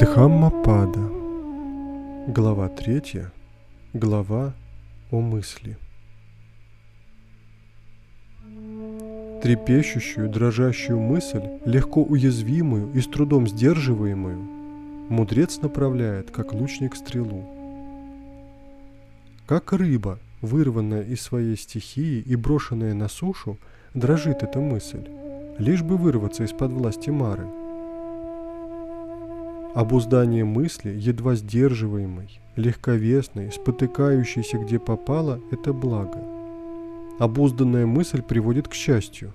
Дхаммапада. Глава третья. Глава о мысли. Трепещущую, дрожащую мысль, легко уязвимую и с трудом сдерживаемую, мудрец направляет, как лучник стрелу. Как рыба, вырванная из своей стихии и брошенная на сушу, дрожит эта мысль, лишь бы вырваться из-под власти Мары – Обуздание мысли, едва сдерживаемой, легковесной, спотыкающейся где попало – это благо. Обузданная мысль приводит к счастью.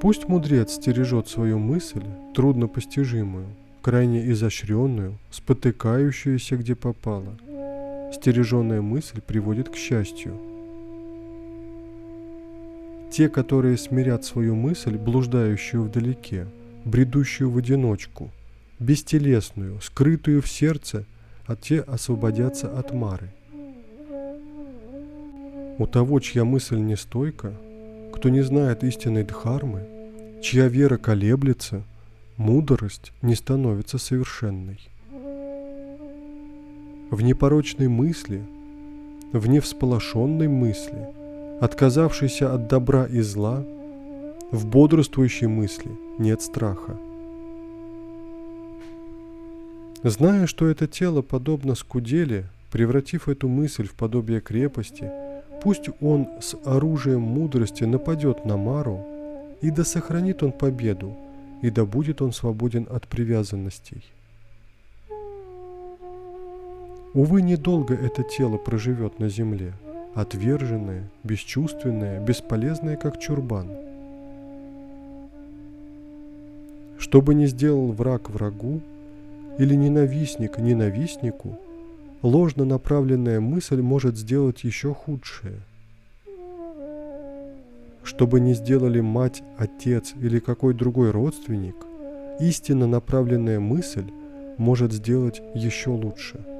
Пусть мудрец стережет свою мысль, труднопостижимую, крайне изощренную, спотыкающуюся где попало. Стереженная мысль приводит к счастью – те, которые смирят свою мысль, блуждающую вдалеке, бредущую в одиночку, бестелесную, скрытую в сердце, а те освободятся от мары. У того, чья мысль не стойка, кто не знает истинной дхармы, чья вера колеблется, мудрость не становится совершенной. В непорочной мысли, в невсполошенной мысли – отказавшийся от добра и зла, в бодрствующей мысли нет страха. Зная, что это тело подобно скудели, превратив эту мысль в подобие крепости, пусть он с оружием мудрости нападет на Мару, и да сохранит он победу, и да будет он свободен от привязанностей. Увы, недолго это тело проживет на земле – отверженные, бесчувственные, бесполезные, как чурбан. Что бы ни сделал враг врагу или ненавистник ненавистнику, ложно направленная мысль может сделать еще худшее. Что бы ни сделали мать, отец или какой другой родственник, истинно направленная мысль может сделать еще лучше –